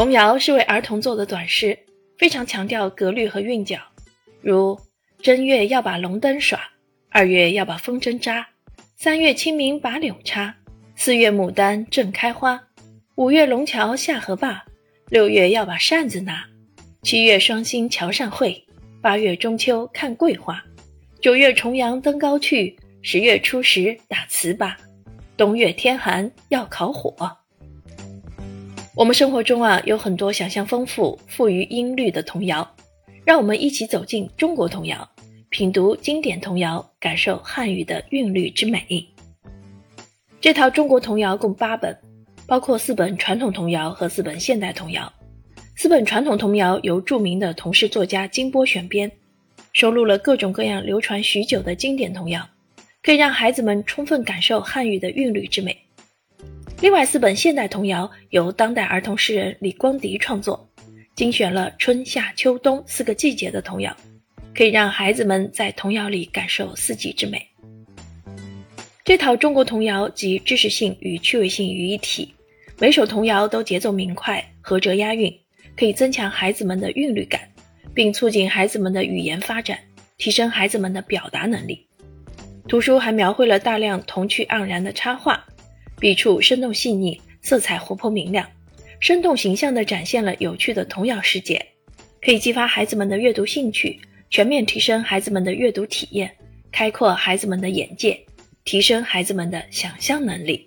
童谣是为儿童做的短诗，非常强调格律和韵脚，如正月要把龙灯耍，二月要把风筝扎，三月清明把柳插，四月牡丹正开花，五月龙桥下河坝，六月要把扇子拿，七月双星桥上会，八月中秋看桂花，九月重阳登高去，十月初十打糍粑，冬月天寒要烤火。我们生活中啊有很多想象丰富、富于音律的童谣，让我们一起走进中国童谣，品读经典童谣，感受汉语的韵律之美。这套中国童谣共八本，包括四本传统童谣和四本现代童谣。四本传统童谣由著名的童诗作家金波选编，收录了各种各样流传许久的经典童谣，可以让孩子们充分感受汉语的韵律之美。另外四本现代童谣由当代儿童诗人李光迪创作，精选了春夏秋冬四个季节的童谣，可以让孩子们在童谣里感受四季之美。这套中国童谣集知识性与趣味性于一体，每首童谣都节奏明快、合辙押韵，可以增强孩子们的韵律感，并促进孩子们的语言发展，提升孩子们的表达能力。图书还描绘了大量童趣盎然的插画。笔触生动细腻，色彩活泼明亮，生动形象地展现了有趣的童谣世界，可以激发孩子们的阅读兴趣，全面提升孩子们的阅读体验，开阔孩子们的眼界，提升孩子们的想象能力。